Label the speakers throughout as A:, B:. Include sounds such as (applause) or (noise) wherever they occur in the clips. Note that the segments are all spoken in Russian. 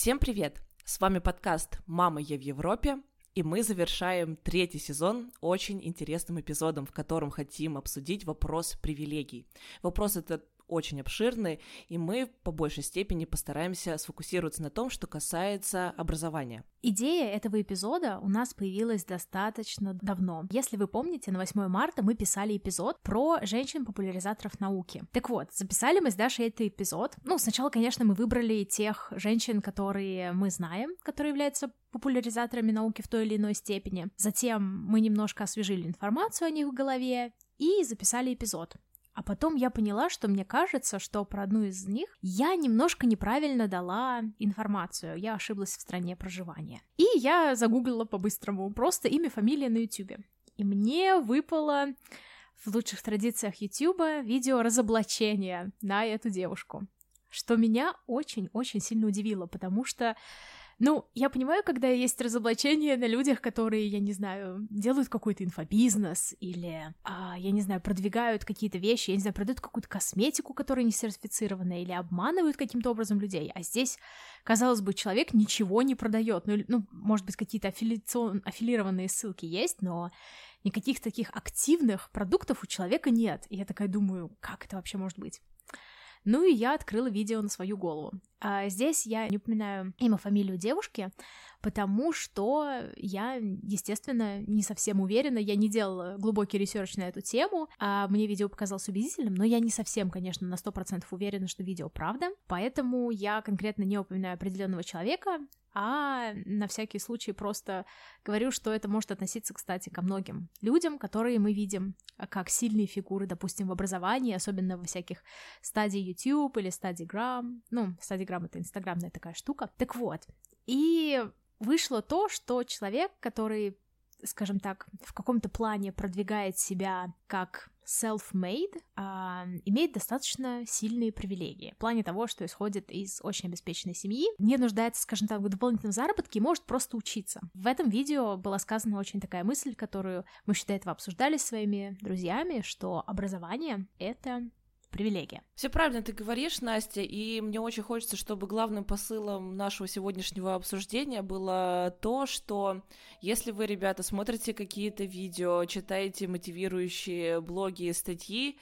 A: Всем привет! С вами подкаст «Мама, я в Европе», и мы завершаем третий сезон очень интересным эпизодом, в котором хотим обсудить вопрос привилегий. Вопрос этот очень обширный, и мы по большей степени постараемся сфокусироваться на том, что касается образования.
B: Идея этого эпизода у нас появилась достаточно давно. Если вы помните, на 8 марта мы писали эпизод про женщин-популяризаторов науки. Так вот, записали мы с Дашей этот эпизод. Ну, сначала, конечно, мы выбрали тех женщин, которые мы знаем, которые являются популяризаторами науки в той или иной степени. Затем мы немножко освежили информацию о них в голове и записали эпизод. А потом я поняла, что мне кажется, что про одну из них я немножко неправильно дала информацию. Я ошиблась в стране проживания. И я загуглила по-быстрому просто имя, фамилия на YouTube. И мне выпало в лучших традициях YouTube видео разоблачения на эту девушку. Что меня очень-очень сильно удивило, потому что ну, я понимаю, когда есть разоблачение на людях, которые, я не знаю, делают какой-то инфобизнес или, а, я не знаю, продвигают какие-то вещи, я не знаю, продают какую-то косметику, которая не сертифицирована, или обманывают каким-то образом людей. А здесь, казалось бы, человек ничего не продает. Ну, ну может быть, какие-то аффилиацион... аффилированные ссылки есть, но никаких таких активных продуктов у человека нет. И я такая думаю, как это вообще может быть? Ну и я открыла видео на свою голову. А здесь я не упоминаю имя, фамилию девушки, потому что я, естественно, не совсем уверена, я не делала глубокий research на эту тему, а мне видео показалось убедительным, но я не совсем, конечно, на 100% уверена, что видео правда, поэтому я конкретно не упоминаю определенного человека, а на всякий случай просто говорю, что это может относиться, кстати, ко многим людям, которые мы видим как сильные фигуры, допустим, в образовании, особенно во всяких стадии YouTube или стадии Gram. Ну, стадии Gram — это инстаграмная такая штука. Так вот, и вышло то, что человек, который скажем так, в каком-то плане продвигает себя как self-made, а, имеет достаточно сильные привилегии в плане того, что исходит из очень обеспеченной семьи, не нуждается, скажем так, в дополнительном заработке и может просто учиться. В этом видео была сказана очень такая мысль, которую мы, считай, этого обсуждали с своими друзьями, что образование — это привилегия.
A: Все правильно ты говоришь, Настя, и мне очень хочется, чтобы главным посылом нашего сегодняшнего обсуждения было то, что если вы, ребята, смотрите какие-то видео, читаете мотивирующие блоги и статьи,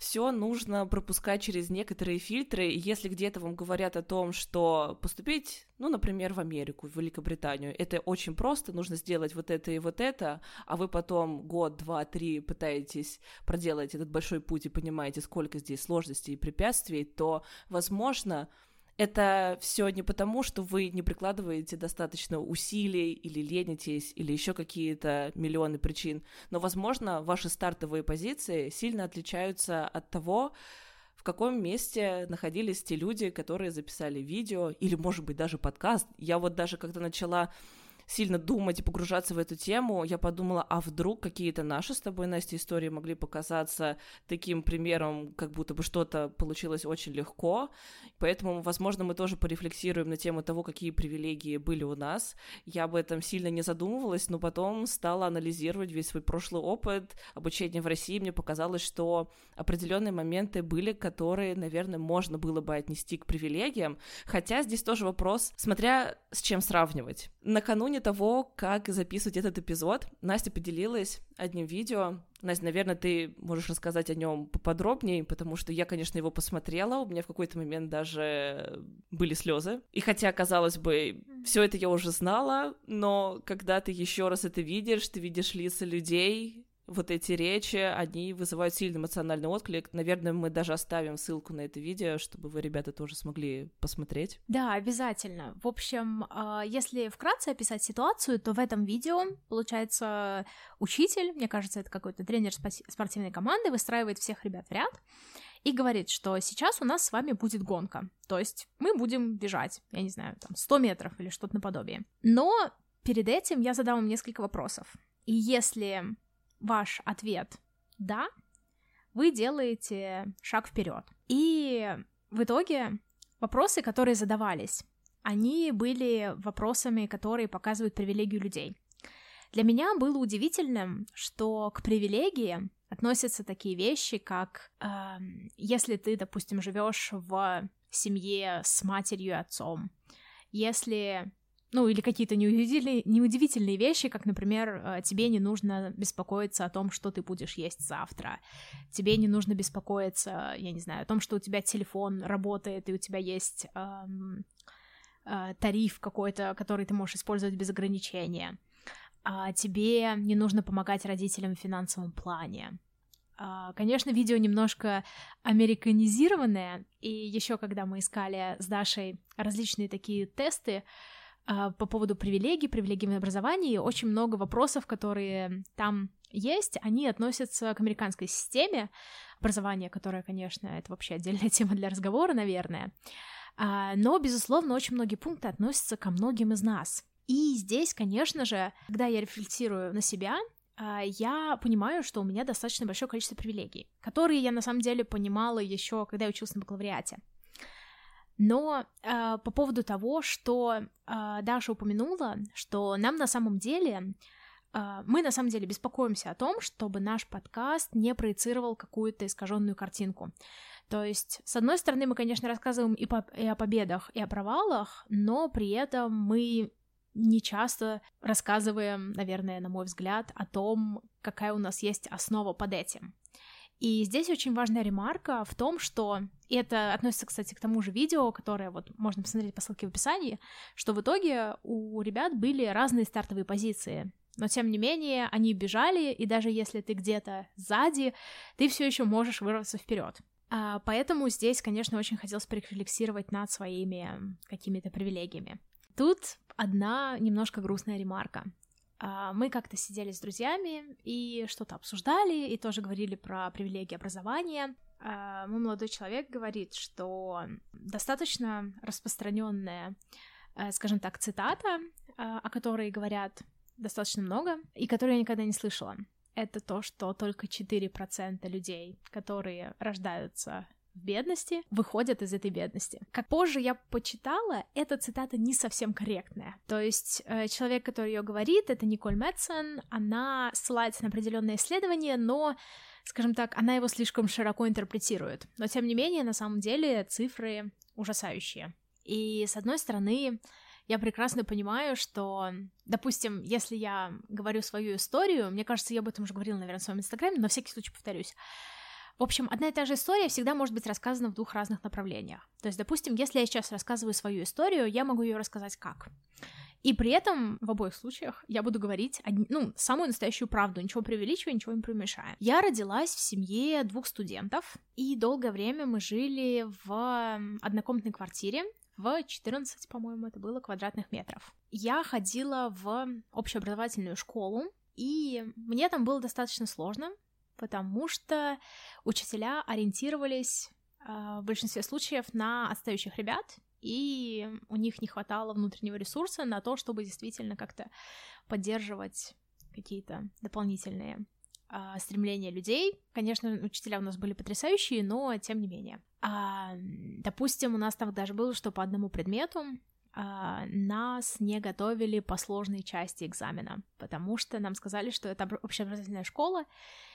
A: все нужно пропускать через некоторые фильтры. Если где-то вам говорят о том, что поступить, ну, например, в Америку, в Великобританию, это очень просто, нужно сделать вот это и вот это, а вы потом год, два, три пытаетесь проделать этот большой путь и понимаете, сколько здесь сложностей и препятствий, то, возможно, это все не потому, что вы не прикладываете достаточно усилий или ленитесь, или еще какие-то миллионы причин, но, возможно, ваши стартовые позиции сильно отличаются от того, в каком месте находились те люди, которые записали видео, или, может быть, даже подкаст. Я вот даже когда начала сильно думать и погружаться в эту тему, я подумала, а вдруг какие-то наши с тобой, Настя, истории могли показаться таким примером, как будто бы что-то получилось очень легко, поэтому, возможно, мы тоже порефлексируем на тему того, какие привилегии были у нас. Я об этом сильно не задумывалась, но потом стала анализировать весь свой прошлый опыт обучения в России, мне показалось, что определенные моменты были, которые, наверное, можно было бы отнести к привилегиям, хотя здесь тоже вопрос, смотря с чем сравнивать. Накануне того, как записывать этот эпизод, Настя поделилась одним видео. Настя, наверное, ты можешь рассказать о нем поподробнее, потому что я, конечно, его посмотрела, у меня в какой-то момент даже были слезы. И хотя, казалось бы, все это я уже знала, но когда ты еще раз это видишь, ты видишь лица людей, вот эти речи, они вызывают сильный эмоциональный отклик. Наверное, мы даже оставим ссылку на это видео, чтобы вы, ребята, тоже смогли посмотреть.
B: Да, обязательно. В общем, а, если вкратце описать ситуацию, то в этом видео, получается, учитель, мне кажется, это какой-то тренер спортивной команды, выстраивает всех ребят в ряд и говорит, что сейчас у нас с вами будет гонка. То есть мы будем бежать, я не знаю, там 100 метров или что-то наподобие. Но перед этим я задам вам несколько вопросов. И если ваш ответ «да», вы делаете шаг вперед. И в итоге вопросы, которые задавались, они были вопросами, которые показывают привилегию людей. Для меня было удивительным, что к привилегии относятся такие вещи, как э, если ты, допустим, живешь в семье с матерью и отцом, если ну, или какие-то неудивительные, вещи, как, например, э, тебе не нужно беспокоиться о том, что ты будешь есть завтра. Тебе не нужно беспокоиться, я не знаю, о том, что у тебя телефон работает, и у тебя есть эм, э, тариф какой-то, который ты можешь использовать без ограничения. А тебе не нужно помогать родителям в финансовом плане. А, конечно, видео немножко американизированное, и еще когда мы искали с Дашей различные такие тесты, по поводу привилегий, привилегий в образовании, очень много вопросов, которые там есть, они относятся к американской системе образования, которая, конечно, это вообще отдельная (laughs) тема для разговора, наверное. А, но, безусловно, очень многие пункты относятся ко многим из нас. И здесь, конечно же, когда я рефлексирую на себя, а, я понимаю, что у меня достаточно большое количество привилегий, которые я на самом деле понимала еще, когда я училась на бакалавриате. Но э, по поводу того, что э, Даша упомянула, что нам на самом деле э, мы на самом деле беспокоимся о том, чтобы наш подкаст не проецировал какую-то искаженную картинку. То есть, с одной стороны, мы, конечно, рассказываем и, по, и о победах, и о провалах, но при этом мы не часто рассказываем, наверное, на мой взгляд, о том, какая у нас есть основа под этим. И здесь очень важная ремарка в том, что и это относится, кстати, к тому же видео, которое вот можно посмотреть по ссылке в описании, что в итоге у ребят были разные стартовые позиции. Но тем не менее, они бежали, и даже если ты где-то сзади, ты все еще можешь вырваться вперед. А, поэтому здесь, конечно, очень хотелось порефлексировать над своими какими-то привилегиями. Тут одна немножко грустная ремарка. А, мы как-то сидели с друзьями и что-то обсуждали, и тоже говорили про привилегии образования. А, мой молодой человек говорит, что достаточно распространенная, э, скажем так, цитата, а, о которой говорят достаточно много, и которую я никогда не слышала. Это то, что только 4% людей, которые рождаются в бедности, выходят из этой бедности. Как позже я почитала, эта цитата не совсем корректная. То есть э, человек, который ее говорит, это Николь Мэтсон, она ссылается на определенное исследование, но скажем так, она его слишком широко интерпретирует. Но тем не менее, на самом деле, цифры ужасающие. И с одной стороны, я прекрасно понимаю, что, допустим, если я говорю свою историю, мне кажется, я об этом уже говорила, наверное, в своем инстаграме, но на всякий случай повторюсь. В общем, одна и та же история всегда может быть рассказана в двух разных направлениях. То есть, допустим, если я сейчас рассказываю свою историю, я могу ее рассказать как? И при этом в обоих случаях я буду говорить, ну, самую настоящую правду, ничего преувеличивая, ничего не преуменьшая. Я родилась в семье двух студентов, и долгое время мы жили в однокомнатной квартире, в 14, по-моему, это было квадратных метров. Я ходила в общеобразовательную школу, и мне там было достаточно сложно, потому что учителя ориентировались э, в большинстве случаев на отстающих ребят, и у них не хватало внутреннего ресурса на то, чтобы действительно как-то поддерживать какие-то дополнительные э, стремления людей. Конечно, учителя у нас были потрясающие, но тем не менее. А, допустим, у нас так даже было, что по одному предмету а, нас не готовили по сложной части экзамена, потому что нам сказали, что это общеобразовательная школа.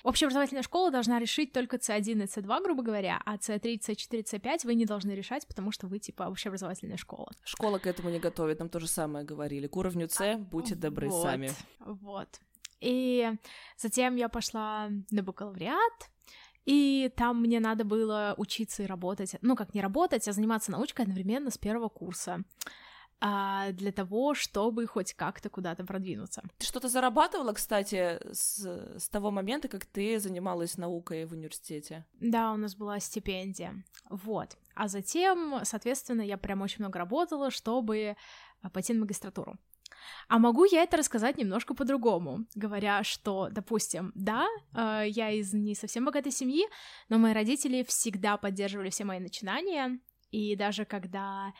B: Общеобразовательная школа должна решить только C1 и C2, грубо говоря, а C3, C4, C5 вы не должны решать, потому что вы, типа, общеобразовательная школа.
A: Школа к этому не готовит, нам то же самое говорили. К уровню C будьте добры
B: вот,
A: сами.
B: Вот. И затем я пошла на бакалавриат, и там мне надо было учиться и работать. Ну, как не работать, а заниматься научкой одновременно с первого курса а, для того, чтобы хоть как-то куда-то продвинуться.
A: Ты что-то зарабатывала, кстати, с, с того момента, как ты занималась наукой в университете?
B: Да, у нас была стипендия. Вот. А затем, соответственно, я прям очень много работала, чтобы а, пойти на магистратуру. А могу я это рассказать немножко по-другому, говоря, что, допустим, да, э, я из не совсем богатой семьи, но мои родители всегда поддерживали все мои начинания, и даже когда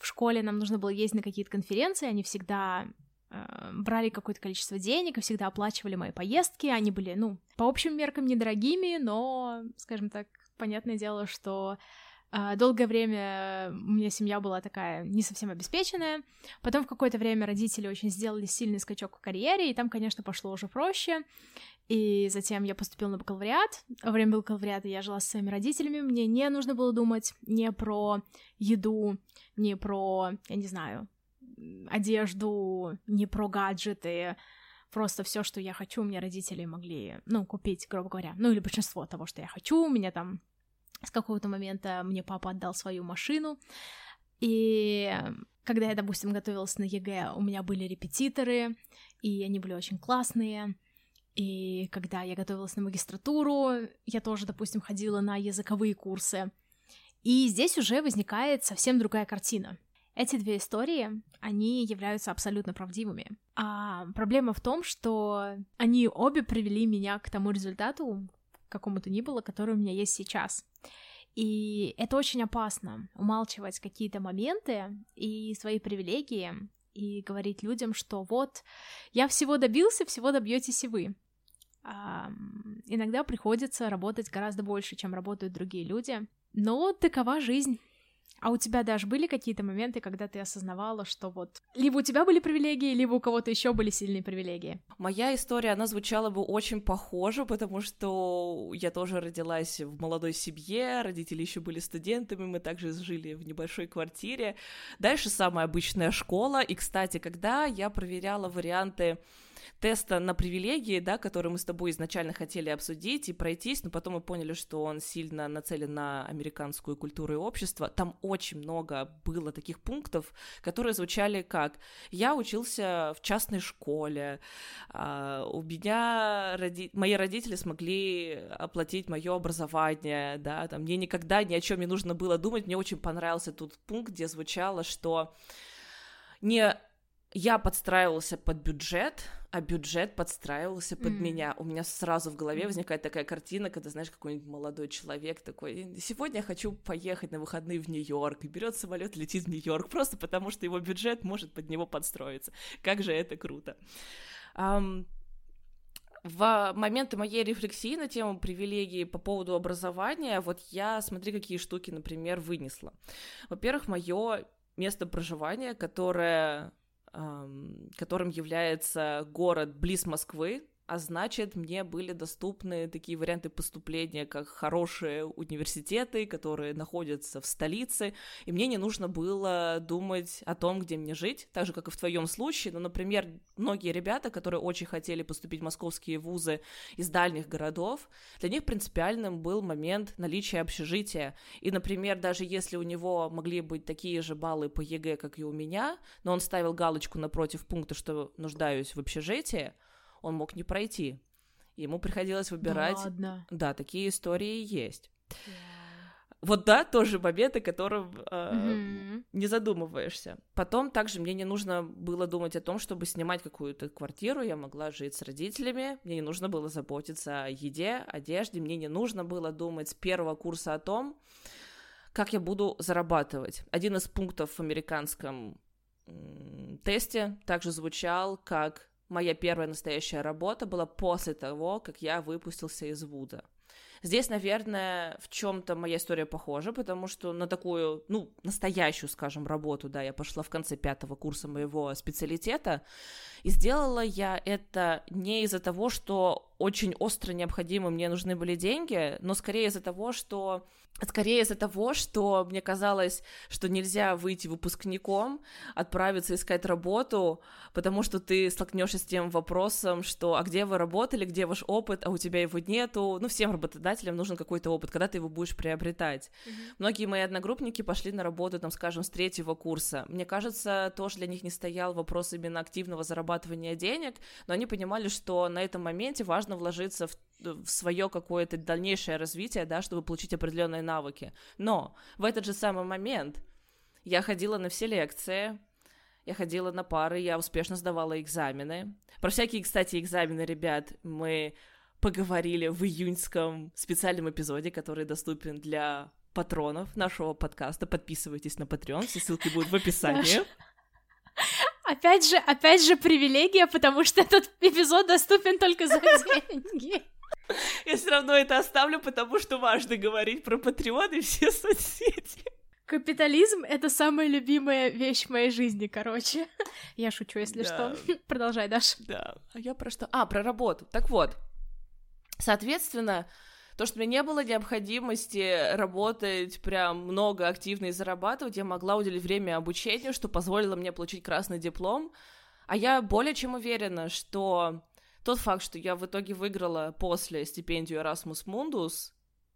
B: в школе нам нужно было ездить на какие-то конференции, они всегда э, брали какое-то количество денег и всегда оплачивали мои поездки. Они были, ну, по общим меркам недорогими, но, скажем так, понятное дело, что долгое время у меня семья была такая не совсем обеспеченная. Потом в какое-то время родители очень сделали сильный скачок в карьере, и там, конечно, пошло уже проще. И затем я поступила на бакалавриат. Во время бакалавриата я жила со своими родителями. Мне не нужно было думать не про еду, не про, я не знаю, одежду, не про гаджеты, просто все, что я хочу, мне родители могли, ну, купить, грубо говоря, ну, или большинство того, что я хочу, у меня там с какого-то момента мне папа отдал свою машину, и когда я, допустим, готовилась на ЕГЭ, у меня были репетиторы, и они были очень классные, и когда я готовилась на магистратуру, я тоже, допустим, ходила на языковые курсы, и здесь уже возникает совсем другая картина. Эти две истории, они являются абсолютно правдивыми. А проблема в том, что они обе привели меня к тому результату, какому-то ни было, который у меня есть сейчас. И это очень опасно, умалчивать какие-то моменты и свои привилегии, и говорить людям, что вот, я всего добился, всего добьетесь и вы. А, иногда приходится работать гораздо больше, чем работают другие люди, но такова жизнь. А у тебя даже были какие-то моменты, когда ты осознавала, что вот либо у тебя были привилегии, либо у кого-то еще были сильные привилегии?
A: Моя история, она звучала бы очень похоже, потому что я тоже родилась в молодой семье, родители еще были студентами, мы также жили в небольшой квартире. Дальше самая обычная школа, и, кстати, когда я проверяла варианты теста на привилегии, да, который мы с тобой изначально хотели обсудить и пройтись, но потом мы поняли, что он сильно нацелен на американскую культуру и общество. Там очень много было таких пунктов, которые звучали как «Я учился в частной школе», а, «У меня роди... мои родители смогли оплатить мое образование», да, там «Мне никогда ни о чем не нужно было думать». Мне очень понравился тут пункт, где звучало, что не я подстраивался под бюджет, а бюджет подстраивался под mm. меня. У меня сразу в голове возникает такая картина, когда, знаешь, какой-нибудь молодой человек такой, сегодня я хочу поехать на выходные в Нью-Йорк, и берет самолет, летит в Нью-Йорк, просто потому что его бюджет может под него подстроиться. Как же это круто. Um, в моменты моей рефлексии на тему привилегий по поводу образования, вот я, смотри, какие штуки, например, вынесла. Во-первых, мое место проживания, которое которым является город близ Москвы, а значит, мне были доступны такие варианты поступления, как хорошие университеты, которые находятся в столице, и мне не нужно было думать о том, где мне жить, так же, как и в твоем случае. Ну, например, многие ребята, которые очень хотели поступить в московские вузы из дальних городов, для них принципиальным был момент наличия общежития. И, например, даже если у него могли быть такие же баллы по ЕГЭ, как и у меня, но он ставил галочку напротив пункта, что нуждаюсь в общежитии, он мог не пройти. Ему приходилось выбирать. Да,
B: ладно.
A: да такие истории есть. Yeah. Вот да, тоже моменты, о котором э, mm-hmm. не задумываешься. Потом также мне не нужно было думать о том, чтобы снимать какую-то квартиру, я могла жить с родителями, мне не нужно было заботиться о еде, одежде, мне не нужно было думать с первого курса о том, как я буду зарабатывать. Один из пунктов в американском тесте также звучал как моя первая настоящая работа была после того, как я выпустился из Вуда. Здесь, наверное, в чем-то моя история похожа, потому что на такую, ну, настоящую, скажем, работу, да, я пошла в конце пятого курса моего специалитета, и сделала я это не из-за того, что очень остро необходимо мне нужны были деньги, но скорее из-за того, что Скорее из-за того, что мне казалось, что нельзя выйти выпускником, отправиться искать работу, потому что ты столкнешься с тем вопросом, что а где вы работали, где ваш опыт, а у тебя его нету. Ну, всем работодателям нужен какой-то опыт, когда ты его будешь приобретать. Mm-hmm. Многие мои одногруппники пошли на работу, там, скажем, с третьего курса. Мне кажется, тоже для них не стоял вопрос именно активного зарабатывания денег, но они понимали, что на этом моменте важно вложиться в в свое какое-то дальнейшее развитие, да, чтобы получить определенные навыки. Но в этот же самый момент я ходила на все лекции, я ходила на пары, я успешно сдавала экзамены. Про всякие, кстати, экзамены, ребят, мы поговорили в июньском специальном эпизоде, который доступен для патронов нашего подкаста. Подписывайтесь на Patreon, все ссылки будут в описании.
B: Опять же, опять же привилегия, потому что этот эпизод доступен только за (laughs) деньги.
A: Я все равно это оставлю, потому что важно говорить про Patreon и все соцсети.
B: Капитализм — это самая любимая вещь в моей жизни, короче. Я шучу, если да. что. Продолжай, Даш.
A: Да. А я про что? А, про работу. Так вот. Соответственно, То, что меня не было необходимости работать прям много активно и зарабатывать, я могла уделить время обучению, что позволило мне получить красный диплом. А я более чем уверена, что тот факт, что я в итоге выиграла после стипендию Erasmus Mundus,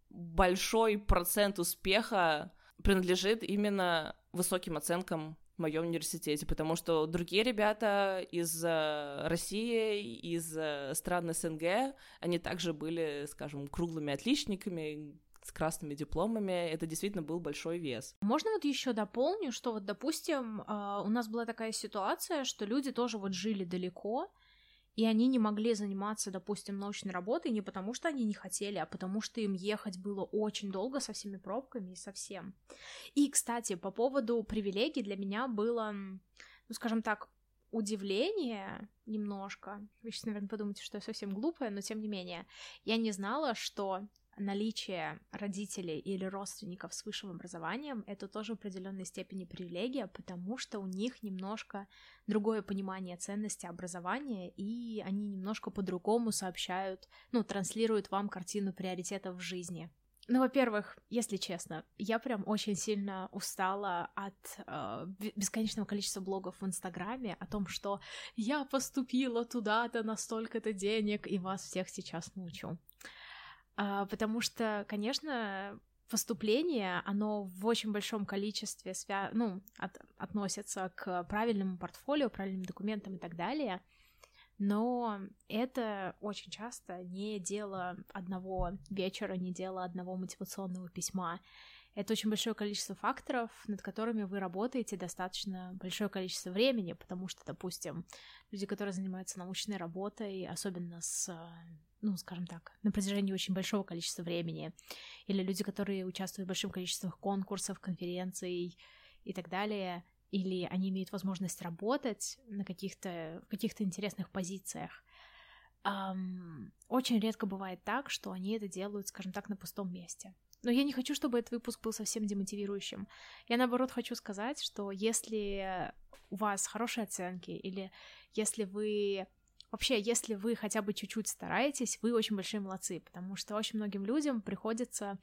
A: большой процент успеха принадлежит именно высоким оценкам в моем университете, потому что другие ребята из э, России, из э, стран СНГ, они также были, скажем, круглыми отличниками, с красными дипломами, это действительно был большой вес.
B: Можно вот еще дополню, что вот, допустим, а, у нас была такая ситуация, что люди тоже вот жили далеко, и они не могли заниматься, допустим, научной работой не потому, что они не хотели, а потому что им ехать было очень долго со всеми пробками и со всем. И, кстати, по поводу привилегий для меня было, ну, скажем так, удивление немножко. Вы сейчас, наверное, подумаете, что я совсем глупая, но тем не менее. Я не знала, что наличие родителей или родственников с высшим образованием — это тоже в определенной степени привилегия, потому что у них немножко другое понимание ценности образования, и они немножко по-другому сообщают, ну, транслируют вам картину приоритетов в жизни. Ну, во-первых, если честно, я прям очень сильно устала от э, бесконечного количества блогов в Инстаграме о том, что я поступила туда-то на столько-то денег и вас всех сейчас научу. А, потому что, конечно, поступление, оно в очень большом количестве свя... ну, от... относится к правильному портфолио, правильным документам и так далее, но это очень часто не дело одного вечера, не дело одного мотивационного письма. Это очень большое количество факторов, над которыми вы работаете достаточно большое количество времени, потому что, допустим, люди, которые занимаются научной работой, особенно с ну, скажем так, на протяжении очень большого количества времени, или люди, которые участвуют в большом количестве конкурсов, конференций и так далее, или они имеют возможность работать на каких-то каких-то интересных позициях. Um, очень редко бывает так, что они это делают, скажем так, на пустом месте. Но я не хочу, чтобы этот выпуск был совсем демотивирующим. Я, наоборот, хочу сказать, что если у вас хорошие оценки, или если вы Вообще, если вы хотя бы чуть-чуть стараетесь, вы очень большие молодцы, потому что очень многим людям приходится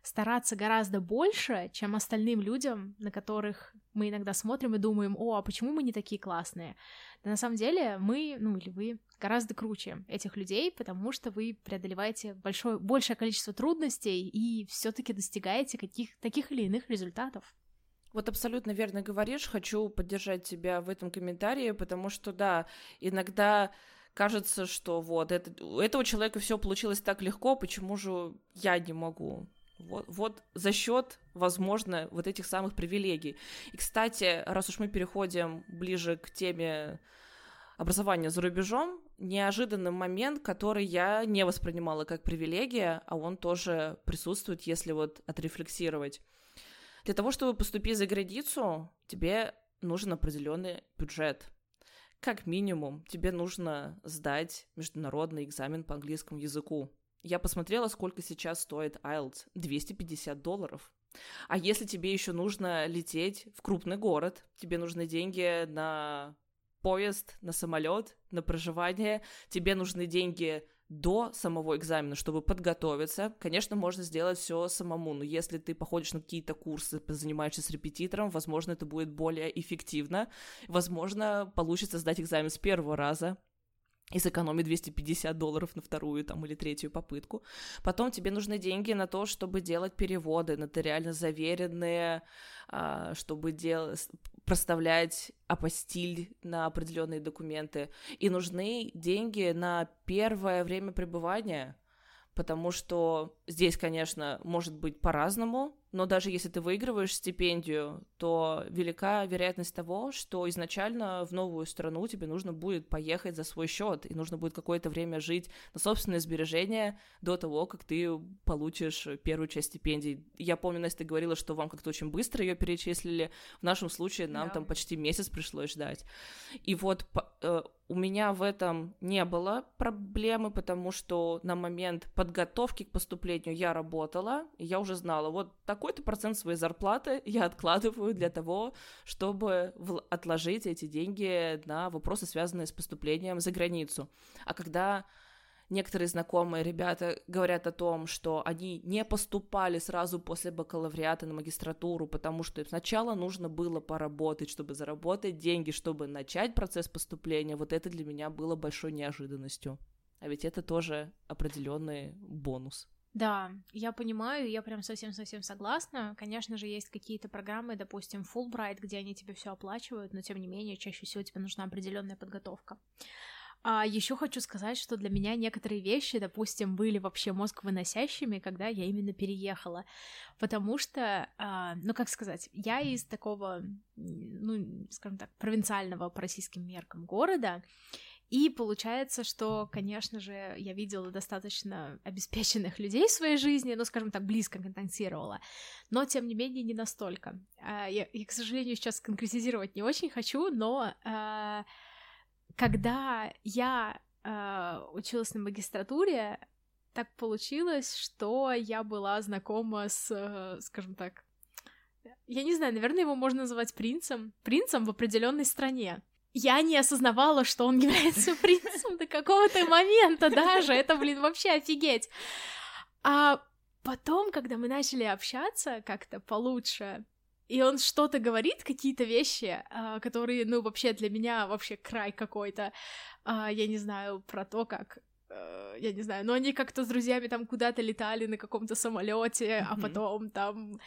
B: стараться гораздо больше, чем остальным людям, на которых мы иногда смотрим и думаем, о, а почему мы не такие классные? Да на самом деле мы, ну или вы, гораздо круче этих людей, потому что вы преодолеваете большое, большее количество трудностей и все таки достигаете каких, таких или иных результатов.
A: Вот абсолютно верно говоришь, хочу поддержать тебя в этом комментарии, потому что, да, иногда кажется, что вот это, у этого человека все получилось так легко, почему же я не могу? Вот, вот за счет, возможно, вот этих самых привилегий. И, кстати, раз уж мы переходим ближе к теме образования за рубежом, неожиданный момент, который я не воспринимала как привилегия, а он тоже присутствует, если вот отрефлексировать. Для того, чтобы поступить за границу, тебе нужен определенный бюджет как минимум тебе нужно сдать международный экзамен по английскому языку. Я посмотрела, сколько сейчас стоит IELTS. 250 долларов. А если тебе еще нужно лететь в крупный город, тебе нужны деньги на поезд, на самолет, на проживание, тебе нужны деньги до самого экзамена, чтобы подготовиться. Конечно, можно сделать все самому, но если ты походишь на какие-то курсы, занимаешься с репетитором, возможно, это будет более эффективно. Возможно, получится сдать экзамен с первого раза, и сэкономить 250 долларов на вторую там, или третью попытку. Потом тебе нужны деньги на то, чтобы делать переводы нотариально заверенные, а, чтобы делать проставлять апостиль на определенные документы. И нужны деньги на первое время пребывания, потому что здесь, конечно, может быть по-разному, но даже если ты выигрываешь стипендию, то велика вероятность того, что изначально в новую страну тебе нужно будет поехать за свой счет, и нужно будет какое-то время жить на собственные сбережения до того, как ты получишь первую часть стипендий. Я помню, Настя говорила, что вам как-то очень быстро ее перечислили. В нашем случае нам да. там почти месяц пришлось ждать. И вот э, у меня в этом не было проблемы, потому что на момент подготовки к поступлению я работала, и я уже знала, вот так такой-то процент своей зарплаты я откладываю для того, чтобы отложить эти деньги на вопросы, связанные с поступлением за границу. А когда некоторые знакомые ребята говорят о том, что они не поступали сразу после бакалавриата на магистратуру, потому что им сначала нужно было поработать, чтобы заработать деньги, чтобы начать процесс поступления. Вот это для меня было большой неожиданностью. А ведь это тоже определенный бонус.
B: Да, я понимаю, я прям совсем-совсем согласна. Конечно же, есть какие-то программы, допустим, Fulbright, где они тебе все оплачивают, но тем не менее, чаще всего тебе нужна определенная подготовка. А еще хочу сказать, что для меня некоторые вещи, допустим, были вообще мозг выносящими, когда я именно переехала, потому что, а, ну как сказать, я из такого, ну, скажем так, провинциального по российским меркам города, и получается, что, конечно же, я видела достаточно обеспеченных людей в своей жизни, ну, скажем так, близко контактировала, но, тем не менее, не настолько. А, я, я к сожалению, сейчас конкретизировать не очень хочу, но а, когда я а, училась на магистратуре, так получилось, что я была знакома с, скажем так, я не знаю, наверное, его можно называть принцем, принцем в определенной стране я не осознавала, что он (laughs) является принцем до какого-то момента даже. Это, блин, вообще офигеть. А потом, когда мы начали общаться как-то получше, и он что-то говорит, какие-то вещи, а, которые, ну, вообще для меня вообще край какой-то. А, я не знаю про то, как э, я не знаю, но они как-то с друзьями там куда-то летали на каком-то самолете, mm-hmm. а потом там,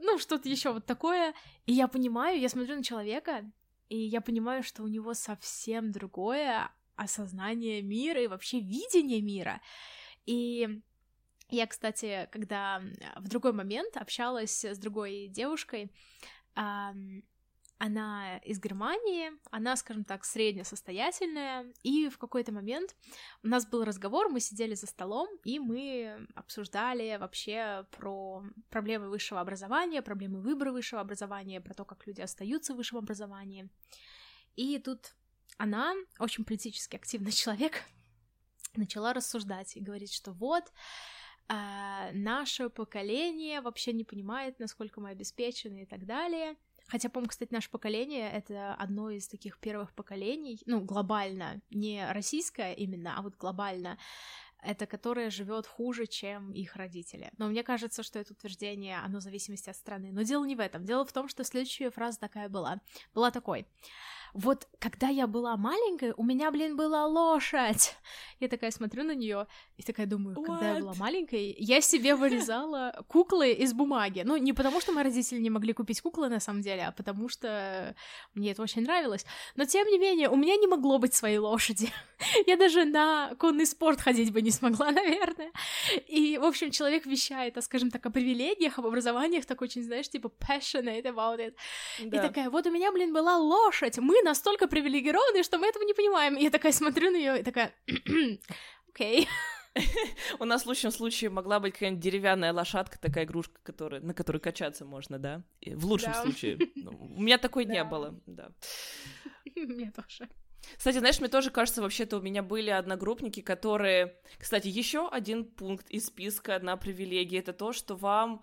B: ну, что-то еще вот такое. И я понимаю, я смотрю на человека, и я понимаю, что у него совсем другое осознание мира и вообще видение мира. И я, кстати, когда в другой момент общалась с другой девушкой, она из Германии, она, скажем так, среднесостоятельная, и в какой-то момент у нас был разговор, мы сидели за столом, и мы обсуждали вообще про проблемы высшего образования, проблемы выбора высшего образования, про то, как люди остаются в высшем образовании. И тут она, очень политически активный (laughs) человек, начала рассуждать и говорить, что вот, э, наше поколение вообще не понимает, насколько мы обеспечены и так далее — Хотя, по-моему, кстати, наше поколение — это одно из таких первых поколений, ну, глобально, не российское именно, а вот глобально, это которое живет хуже, чем их родители. Но мне кажется, что это утверждение, оно в зависимости от страны. Но дело не в этом. Дело в том, что следующая фраза такая была. Была такой. Вот когда я была маленькой, у меня, блин, была лошадь. (laughs) Я такая смотрю на нее и такая думаю, What? когда я была маленькой, я себе вырезала (laughs) куклы из бумаги. Ну, не потому, что мои родители не могли купить куклы, на самом деле, а потому что мне это очень нравилось. Но, тем не менее, у меня не могло быть своей лошади. (laughs) я даже на конный спорт ходить бы не смогла, наверное. И, в общем, человек вещает, а, скажем так, о привилегиях, об образованиях, так очень, знаешь, типа passionate about it. Да. И такая, вот у меня, блин, была лошадь, мы настолько привилегированы, что мы этого не понимаем. И я такая смотрю на нее и такая, (clears throat) окей.
A: У нас в лучшем случае могла быть какая-нибудь деревянная лошадка, такая игрушка, которая, на которой качаться можно, да? В лучшем да. случае. Ну, у меня такой да. не было, да. (laughs)
B: Мне тоже.
A: Кстати, знаешь, мне тоже кажется, вообще-то у меня были одногруппники, которые... Кстати, еще один пункт из списка, одна привилегия, это то, что вам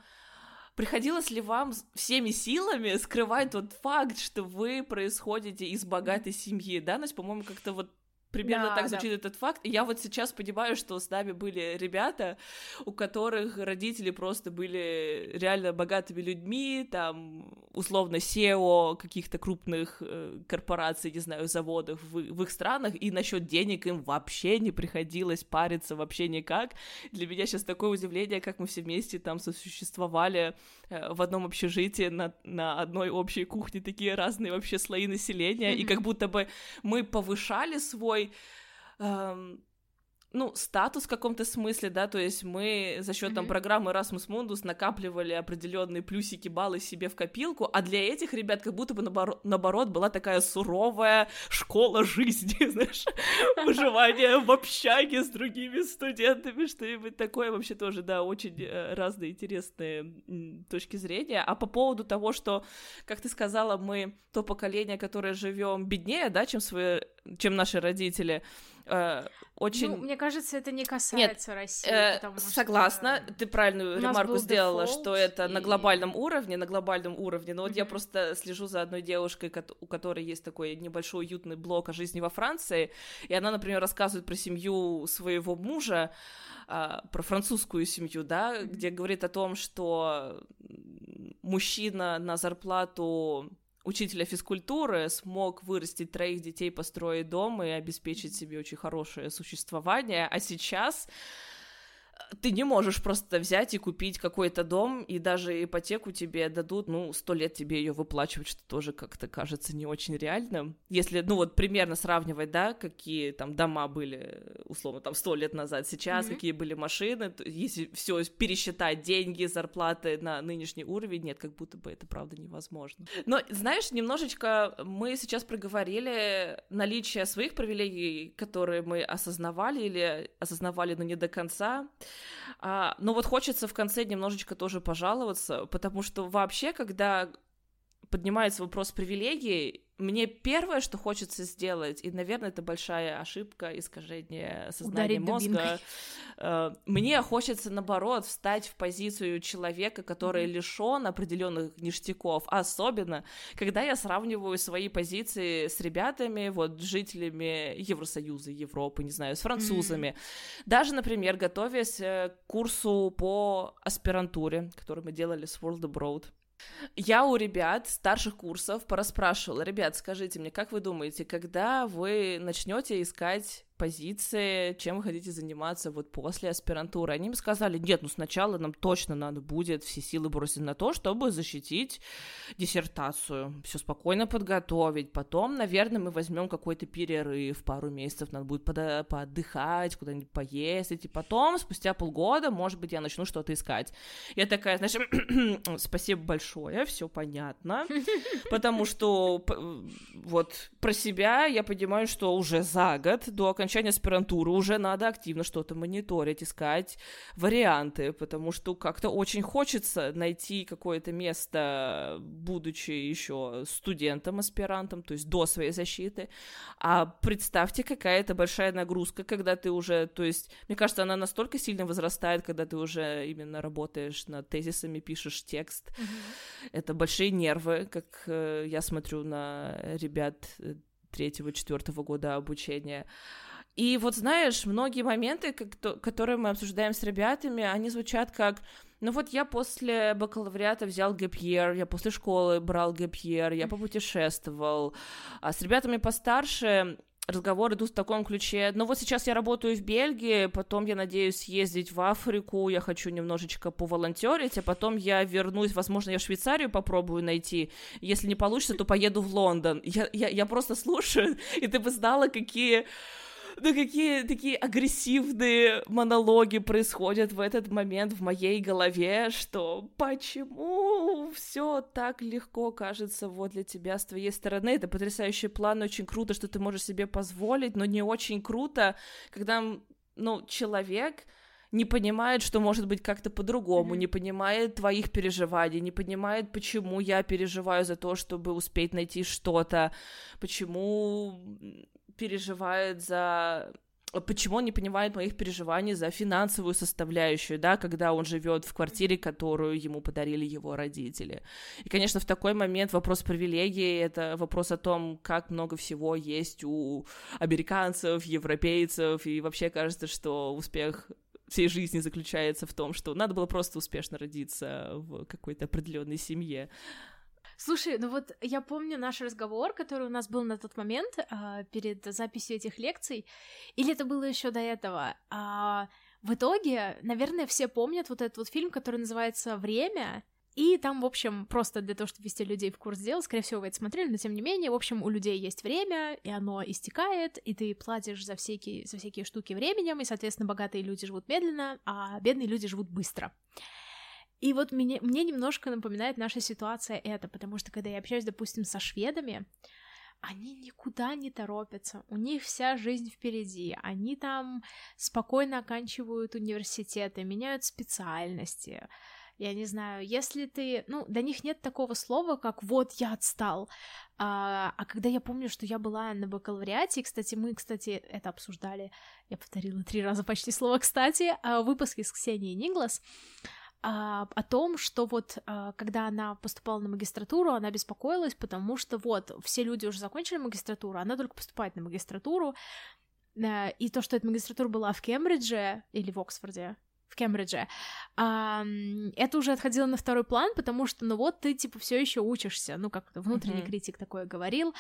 A: приходилось ли вам всеми силами скрывать тот факт, что вы происходите из богатой семьи, да? Настя, по-моему, как-то вот примерно да, так звучит да. этот факт. И я вот сейчас понимаю, что с нами были ребята, у которых родители просто были реально богатыми людьми, там, условно, SEO каких-то крупных э, корпораций, не знаю, заводов в, в их странах, и насчет денег им вообще не приходилось париться вообще никак. Для меня сейчас такое удивление, как мы все вместе там сосуществовали в одном общежитии на, на одной общей кухне, такие разные вообще слои населения, mm-hmm. и как будто бы мы повышали свой эм, ну, статус в каком-то смысле, да, то есть мы за счет mm-hmm. там программы Erasmus Mundus накапливали определенные плюсики, баллы себе в копилку, а для этих ребят как будто бы наоборот, наоборот была такая суровая школа жизни, (laughs) знаешь, выживание в общаге с другими студентами, что-нибудь такое вообще тоже, да, очень э, разные интересные точки зрения. А по поводу того, что, как ты сказала, мы то поколение, которое живем беднее, да, чем свои, чем наши родители, э, очень... Ну,
B: мне кажется, это не касается Нет, России,
A: э, согласна, что... ты правильную ремарку сделала, дефолт, что это и... на глобальном уровне, на глобальном уровне, но вот mm-hmm. я просто слежу за одной девушкой, у которой есть такой небольшой уютный блог о жизни во Франции, и она, например, рассказывает про семью своего мужа, э, про французскую семью, да, mm-hmm. где говорит о том, что мужчина на зарплату учителя физкультуры смог вырастить троих детей, построить дом и обеспечить себе очень хорошее существование, а сейчас ты не можешь просто взять и купить какой-то дом, и даже ипотеку тебе дадут, ну, сто лет тебе ее выплачивать, что тоже как-то кажется не очень реальным. Если, ну, вот примерно сравнивать, да, какие там дома были, условно, там сто лет назад, сейчас, mm-hmm. какие были машины, то, если все пересчитать деньги, зарплаты на нынешний уровень, нет, как будто бы это правда невозможно. Но, знаешь, немножечко мы сейчас проговорили наличие своих привилегий, которые мы осознавали или осознавали, но не до конца. А, но вот хочется в конце немножечко тоже пожаловаться, потому что вообще, когда поднимается вопрос привилегий, мне первое, что хочется сделать, и, наверное, это большая ошибка, искажение сознания Ударить мозга, дубинкой. Э, мне хочется, наоборот, встать в позицию человека, который лишен определенных ништяков, особенно, когда я сравниваю свои позиции с ребятами, вот, жителями Евросоюза, Европы, не знаю, с французами. Mm-hmm. Даже, например, готовясь к курсу по аспирантуре, который мы делали с World Abroad, я у ребят старших курсов пораспрашивала, ребят, скажите мне, как вы думаете, когда вы начнете искать позиции, чем вы хотите заниматься вот после аспирантуры. Они мне сказали, нет, ну сначала нам точно надо будет все силы бросить на то, чтобы защитить диссертацию, все спокойно подготовить. Потом, наверное, мы возьмем какой-то перерыв, пару месяцев надо будет под- поотдыхать, куда-нибудь поездить, и потом, спустя полгода, может быть, я начну что-то искать. Я такая, знаешь, (clears throat) спасибо большое, все понятно, (laughs) потому что вот про себя я понимаю, что уже за год до окончания окончания аспирантуры уже надо активно что-то мониторить, искать варианты, потому что как-то очень хочется найти какое-то место, будучи еще студентом, аспирантом, то есть до своей защиты. А представьте, какая это большая нагрузка, когда ты уже, то есть, мне кажется, она настолько сильно возрастает, когда ты уже именно работаешь над тезисами, пишешь текст. Mm-hmm. Это большие нервы, как э, я смотрю на ребят э, третьего, четвертого года обучения. И вот знаешь, многие моменты, которые мы обсуждаем с ребятами, они звучат как ну вот я после бакалавриата взял гэпьер, я после школы брал гэпьер, я попутешествовал. А с ребятами постарше разговоры идут в таком ключе. Но вот сейчас я работаю в Бельгии, потом я надеюсь съездить в Африку, я хочу немножечко поволонтерить, а потом я вернусь, возможно, я Швейцарию попробую найти. Если не получится, то поеду в Лондон. Я, я, я просто слушаю, (laughs) и ты бы знала, какие ну какие такие агрессивные монологи происходят в этот момент в моей голове, что почему все так легко кажется вот для тебя с твоей стороны. Это потрясающий план, очень круто, что ты можешь себе позволить, но не очень круто, когда, ну, человек не понимает, что может быть как-то по-другому, mm-hmm. не понимает твоих переживаний, не понимает, почему я переживаю за то, чтобы успеть найти что-то, почему переживает за почему он не понимает моих переживаний за финансовую составляющую, да, когда он живет в квартире, которую ему подарили его родители. И, конечно, в такой момент вопрос привилегии — это вопрос о том, как много всего есть у американцев, европейцев, и вообще кажется, что успех всей жизни заключается в том, что надо было просто успешно родиться в какой-то определенной семье.
B: Слушай, ну вот я помню наш разговор, который у нас был на тот момент а, перед записью этих лекций, или это было еще до этого. А, в итоге, наверное, все помнят вот этот вот фильм, который называется «Время», и там, в общем, просто для того, чтобы ввести людей в курс дела, скорее всего, вы это смотрели, но тем не менее, в общем, у людей есть время, и оно истекает, и ты платишь за всякие, за всякие штуки временем, и, соответственно, богатые люди живут медленно, а бедные люди живут быстро. И вот мне, мне немножко напоминает наша ситуация это, потому что когда я общаюсь, допустим, со шведами, они никуда не торопятся, у них вся жизнь впереди, они там спокойно оканчивают университеты, меняют специальности, я не знаю, если ты, ну, для них нет такого слова, как вот я отстал, а, а когда я помню, что я была на бакалавриате, кстати, мы, кстати, это обсуждали, я повторила три раза почти слово «кстати», а, в выпуске с Ксенией Ниглас, о том, что вот а, когда она поступала на магистратуру, она беспокоилась, потому что вот все люди уже закончили магистратуру, она только поступает на магистратуру, э, и то, что эта магистратура была в Кембридже или в Оксфорде, в Кембридже, а, это уже отходило на второй план, потому что, ну вот, ты, типа, все еще учишься, ну, как внутренний mm-hmm. критик такое говорил,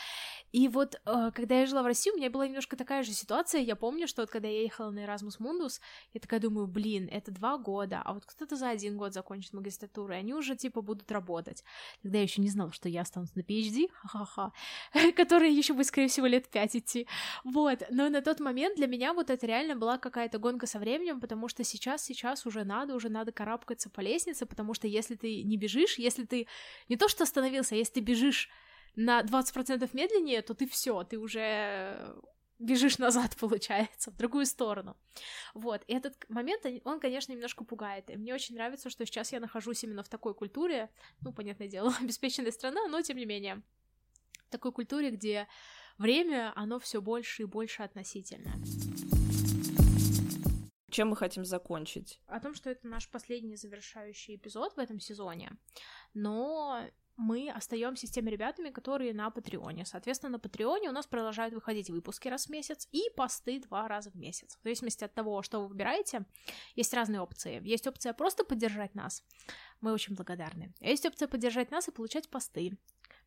B: и вот, э, когда я жила в России, у меня была немножко такая же ситуация, я помню, что вот когда я ехала на Erasmus Mundus, я такая думаю, блин, это два года, а вот кто-то за один год закончит магистратуру, и они уже, типа, будут работать. Тогда я еще не знала, что я останусь на PhD, ха-ха-ха, (laughs) который еще будет, скорее всего, лет пять идти, вот, но на тот момент для меня вот это реально была какая-то гонка со временем, потому что сейчас, сейчас уже надо, уже надо карабкаться по лестнице, потому что если ты не бежишь, если ты не то что остановился, а если ты бежишь на 20% медленнее, то ты все, ты уже бежишь назад, (laughs) получается, в другую сторону. Вот, и этот момент, он, конечно, немножко пугает. И мне очень нравится, что сейчас я нахожусь именно в такой культуре, ну, понятное дело, (laughs) обеспеченная страна, но тем не менее, в такой культуре, где время, оно все больше и больше относительно.
A: Чем мы хотим закончить?
B: О том, что это наш последний завершающий эпизод в этом сезоне, но мы остаемся с теми ребятами, которые на Патреоне. Соответственно, на Патреоне у нас продолжают выходить выпуски раз в месяц и посты два раза в месяц. В зависимости от того, что вы выбираете, есть разные опции. Есть опция просто поддержать нас. Мы очень благодарны. Есть опция поддержать нас и получать посты.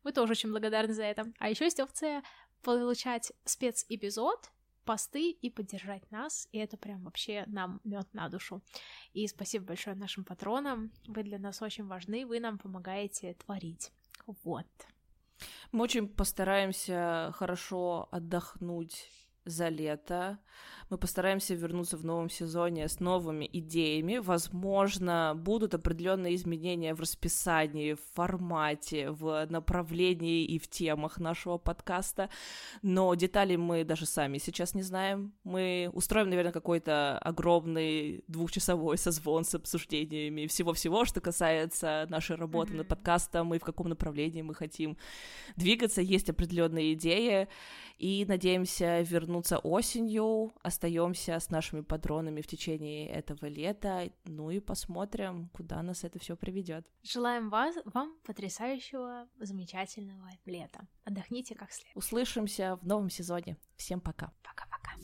B: Мы тоже очень благодарны за это. А еще есть опция получать спецэпизод посты и поддержать нас, и это прям вообще нам мед на душу. И спасибо большое нашим патронам, вы для нас очень важны, вы нам помогаете творить. Вот.
A: Мы очень постараемся хорошо отдохнуть за лето. Мы постараемся вернуться в новом сезоне с новыми идеями. Возможно, будут определенные изменения в расписании, в формате, в направлении и в темах нашего подкаста. Но детали мы даже сами сейчас не знаем. Мы устроим, наверное, какой-то огромный двухчасовой созвон с обсуждениями всего-всего, что касается нашей работы mm-hmm. над подкастом и в каком направлении мы хотим двигаться. Есть определенные идеи и надеемся вернуться осенью. Остаемся с нашими патронами в течение этого лета. Ну и посмотрим, куда нас это все приведет.
B: Желаем вас, вам потрясающего, замечательного лета. Отдохните как следует.
A: Услышимся в новом сезоне. Всем пока.
B: Пока-пока.